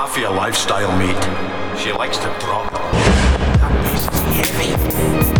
mafia lifestyle meat. She likes to drop. That beast heavy.